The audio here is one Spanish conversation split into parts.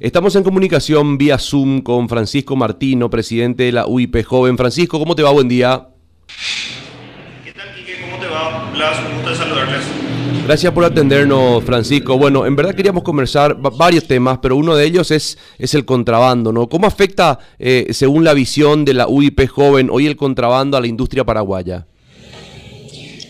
Estamos en comunicación vía Zoom con Francisco Martino, presidente de la UIP Joven. Francisco, ¿cómo te va? Buen día. ¿Qué tal, Quique? ¿Cómo te va? Blas, un gusto de saludarles. Gracias por atendernos, Francisco. Bueno, en verdad queríamos conversar varios temas, pero uno de ellos es, es el contrabando, ¿no? ¿Cómo afecta, eh, según la visión de la UIP Joven, hoy el contrabando a la industria paraguaya?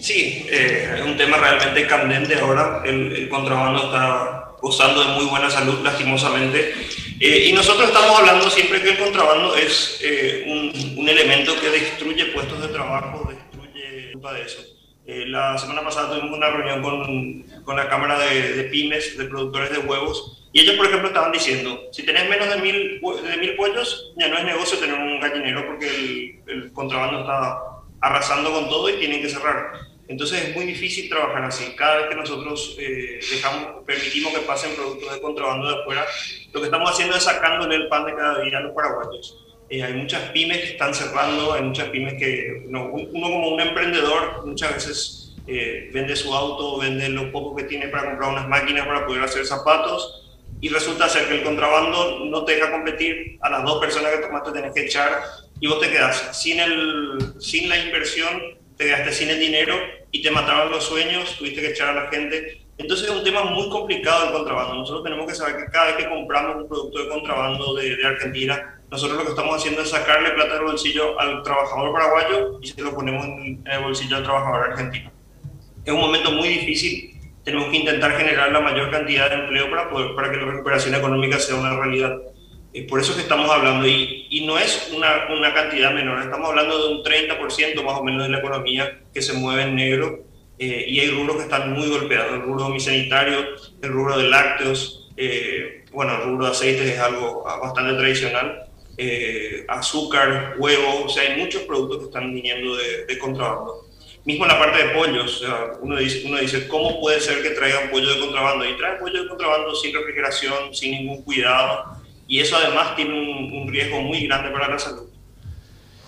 Sí, eh, es un tema realmente candente ahora. El, el contrabando está gozando de muy buena salud, lastimosamente. Eh, y nosotros estamos hablando siempre que el contrabando es eh, un, un, elemento que destruye puestos de trabajo, destruye culpa de eso. Eh, la semana pasada tuvimos una reunión con, con la Cámara de, de, Pymes, de productores de huevos, y ellos, por ejemplo, estaban diciendo, si tenés menos de mil, de mil pollos, ya no es negocio tener un gallinero porque el, el contrabando está arrasando con todo y tienen que cerrar. Entonces es muy difícil trabajar así. Cada vez que nosotros eh, dejamos, permitimos que pasen productos de contrabando de afuera, lo que estamos haciendo es sacándole el pan de cada día a los paraguayos. Eh, hay muchas pymes que están cerrando, hay muchas pymes que uno, uno como un emprendedor muchas veces eh, vende su auto, vende lo poco que tiene para comprar unas máquinas para poder hacer zapatos y resulta ser que el contrabando no te deja competir a las dos personas que tomaste tenés que echar y vos te quedas sin, el, sin la inversión, te quedaste sin el dinero y te mataron los sueños, tuviste que echar a la gente. Entonces es un tema muy complicado el contrabando. Nosotros tenemos que saber que cada vez que compramos un producto de contrabando de, de Argentina, nosotros lo que estamos haciendo es sacarle plata del bolsillo al trabajador paraguayo y se lo ponemos en, el bolsillo al trabajador argentino. Es un momento muy difícil. Tenemos que intentar generar la mayor cantidad de empleo para, poder, para que la recuperación económica sea una realidad. Eh, por eso es que estamos hablando, y, y no es una, una, cantidad menor, estamos hablando de un 30% más o menos de la economía que se mueve en negro, eh, y hay rubros que están muy golpeados, el rubro sanitario, el rubro de lácteos, eh, bueno, el rubro de aceites es algo bastante tradicional, eh, azúcar, huevo, o sea, hay muchos productos que están viniendo de, de contrabando. Mismo en la parte de pollos, o sea, uno, dice, uno dice, ¿cómo puede ser que traigan pollo de contrabando? Y traen pollo de contrabando sin refrigeración, sin ningún cuidado, y eso además tiene un, riesgo muy grande para la salud.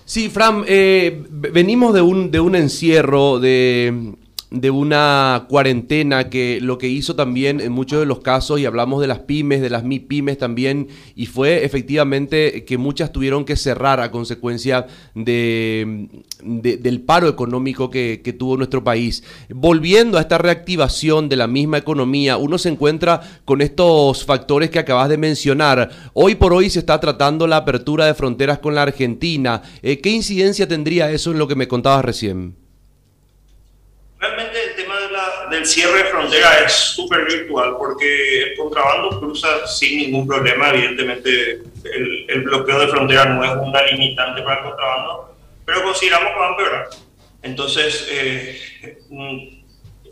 Sí, Fran, eh, venimos de un, de un encierro, de, de una cuarentena que lo que hizo también en muchos de los casos, y hablamos de las pymes, de las MIPYMES también, y fue efectivamente que muchas tuvieron que cerrar a consecuencia de, de, del paro económico que, que, tuvo nuestro país. Volviendo a esta reactivación de la misma economía, uno se encuentra con estos factores que acabas de mencionar. Hoy por hoy se está tratando la apertura de fronteras con la Argentina. Eh, ¿Qué incidencia tendría eso en lo que me contabas recién? Realmente el tema de la, del cierre de frontera es súper virtual porque el contrabando cruza sin ningún problema. Evidentemente, el, el, bloqueo de frontera no es una limitante para el contrabando, pero consideramos que va a empeorar. Entonces, eh,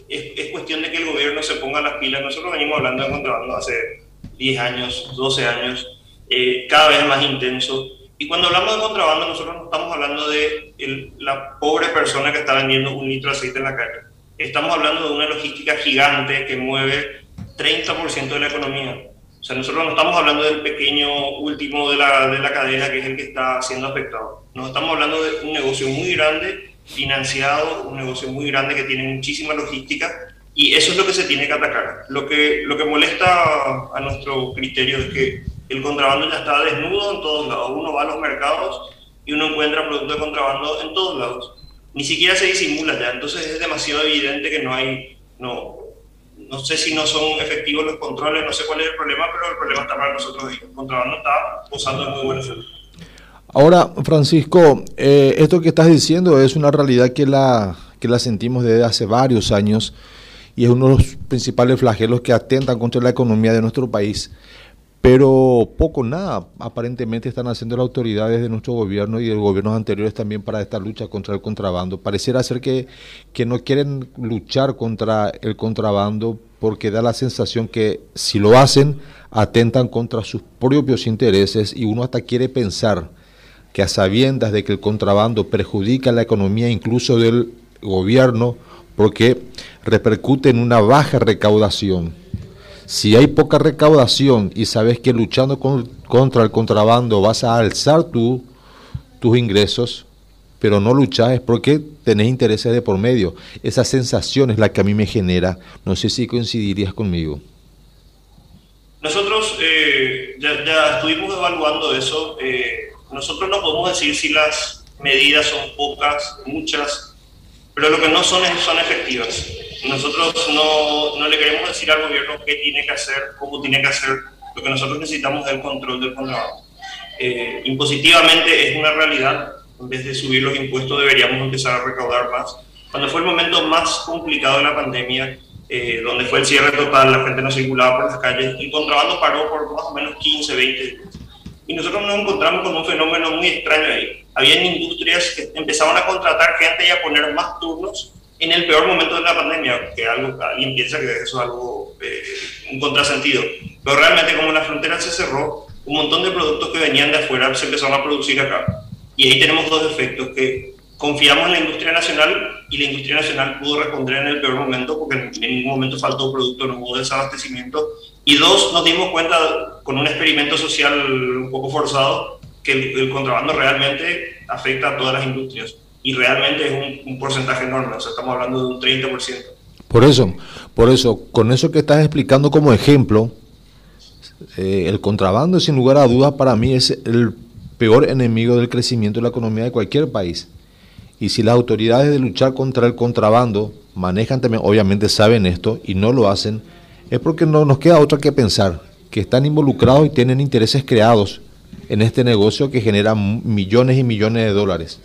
es, es, cuestión de que el gobierno se ponga las pilas. Nosotros venimos hablando de contrabando hace 10 años, 12 años, eh, cada vez más intenso. Y cuando hablamos de contrabando, nosotros no estamos hablando de el, la pobre persona que está vendiendo un litro de aceite en la calle. Estamos hablando de una logística gigante que mueve 30% de la economía. O sea, nosotros no estamos hablando del pequeño último de la, de la cadena que es el que está siendo afectado. Nos estamos hablando de un negocio muy grande, financiado, un negocio muy grande que tiene muchísima logística y eso es lo que se tiene que atacar. Lo que, lo que molesta a nuestro criterio es que el contrabando ya está desnudo en todos lados. Uno va a los mercados y uno encuentra productos de contrabando en todos lados. Ni siquiera se disimula ya, entonces es demasiado evidente que no hay, no, no sé si no son efectivos los controles, no sé cuál es el problema, pero el problema está para nosotros. El contrabando está posando en muy buena salud. Ahora, Francisco, eh, esto que estás diciendo es una realidad que la, que la sentimos desde hace varios años y es uno de los principales flagelos que atentan contra la economía de nuestro país. Pero poco nada aparentemente están haciendo las autoridades de nuestro gobierno y de gobiernos anteriores también para esta lucha contra el contrabando. Pareciera ser que, que no quieren luchar contra el contrabando porque da la sensación que si lo hacen atentan contra sus propios intereses y uno hasta quiere pensar que a sabiendas de que el contrabando perjudica la economía incluso del gobierno porque repercute en una baja recaudación si hay poca recaudación y sabes que luchando con, contra el contrabando vas a alzar tu, tus ingresos, pero no luchas es porque tenés intereses de por medio. Esa sensación es la que a mí me genera. No sé si coincidirías conmigo. Nosotros eh, ya, ya, estuvimos evaluando eso. Eh, nosotros no podemos decir si las medidas son pocas, muchas, pero lo que no son son efectivas. Nosotros no, no le queremos decir al gobierno qué tiene que hacer, cómo tiene que hacer. Lo que nosotros necesitamos es el control del contrabando. Eh, impositivamente es una realidad. En vez de subir los impuestos deberíamos empezar a recaudar más. Cuando fue el momento más complicado de la pandemia, eh, donde fue el cierre total, la gente no circulaba por las calles, el contrabando paró por más o menos 15, 20 días. Y nosotros nos encontramos con un fenómeno muy extraño ahí. Habían industrias que empezaban a contratar gente y a poner más turnos en el peor momento de la pandemia, que algo, alguien piensa que eso es algo, eh, un contrasentido. Pero realmente como la frontera se cerró, un montón de productos que venían de afuera se empezaron a producir acá. Y ahí tenemos dos efectos, que confiamos en la industria nacional y la industria nacional pudo responder en el peor momento porque en ningún momento faltó producto, no hubo desabastecimiento. Y dos, nos dimos cuenta con un experimento social un poco forzado que el, contrabando realmente afecta a todas las industrias y realmente es un, porcentaje enorme, estamos hablando de un 30%. Por eso, por eso, con eso que estás explicando como ejemplo, eh, el contrabando sin lugar a dudas para mí es el peor enemigo del crecimiento de la economía de cualquier país. Y si las autoridades de luchar contra el contrabando manejan también, obviamente saben esto y no lo hacen, es porque no nos queda otra que pensar, que están involucrados y tienen intereses creados en este negocio que genera millones y millones de dólares.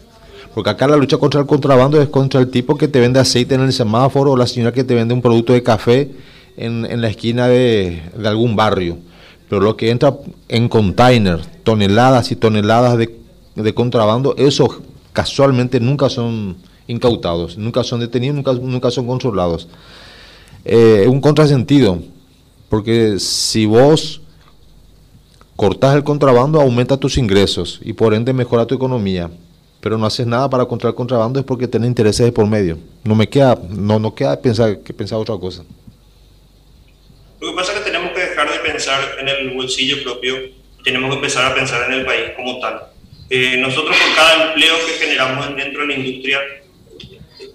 Porque acá la lucha contra el contrabando es contra el tipo que te vende aceite en el semáforo o la señora que te vende un producto de café en, la esquina de, de, algún barrio. Pero lo que entra en container, toneladas y toneladas de, de contrabando, eso casualmente nunca son incautados, nunca son detenidos, nunca, nunca son controlados. Eh, es un contrasentido, porque si vos cortas el contrabando, aumenta tus ingresos y por ende mejora tu economía, pero no haces nada para contra el contrabando es porque tenés intereses por medio. No me queda, no, no queda pensar, que pensar otra cosa. Lo que pasa es que tenemos que dejar de pensar en el bolsillo propio, tenemos que empezar a pensar en el país como tal eh, nosotros por cada empleo que generamos dentro de la industria,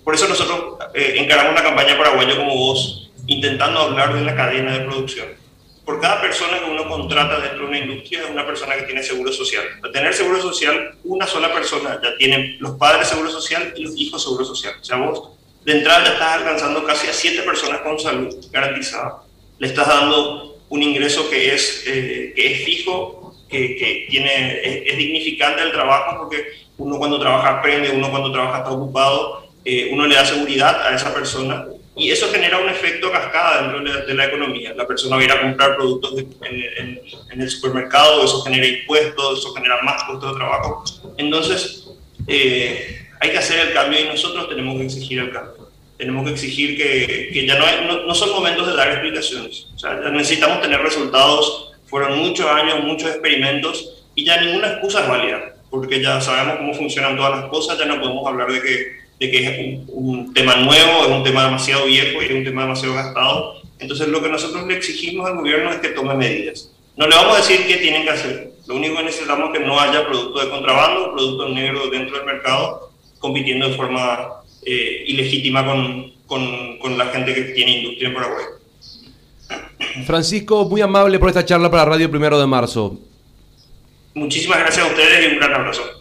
por eso nosotros eh, encaramos una campaña paraguaya como vos, intentando hablar de la cadena de producción. Por cada persona que uno contrata dentro de una industria es una persona que tiene seguro social. Para tener seguro social, una sola persona ya tiene los padres seguro social y los hijos seguro social. O sea, vos de entrada ya estás alcanzando casi a siete personas con salud garantizada. Le estás dando un ingreso que es, eh, que es fijo que, tiene, es, dignificante el trabajo porque uno cuando trabaja aprende, uno cuando trabaja está ocupado, eh, uno le da seguridad a esa persona y eso genera un efecto cascada dentro de la, economía. La persona va a ir a comprar productos en, el supermercado, eso genera impuestos, eso genera más costos de trabajo. Entonces, eh, hay que hacer el cambio y nosotros tenemos que exigir el cambio. Tenemos que exigir que, que ya no, no, son momentos de dar explicaciones. O sea, necesitamos tener resultados fueron muchos años, muchos experimentos y ya ninguna excusa es válida, porque ya sabemos cómo funcionan todas las cosas, ya no podemos hablar de que, de que es un, tema nuevo, es un tema demasiado viejo y es un tema demasiado gastado. Entonces lo que nosotros le exigimos al gobierno es que tome medidas. No le vamos a decir qué tienen que hacer. Lo único que necesitamos es que no haya producto de contrabando, producto negro dentro del mercado, compitiendo de forma eh, ilegítima con, con, con la gente que tiene industria en Paraguay. Francisco, muy amable por esta charla para Radio Primero de Marzo. Muchísimas gracias a ustedes y un gran abrazo.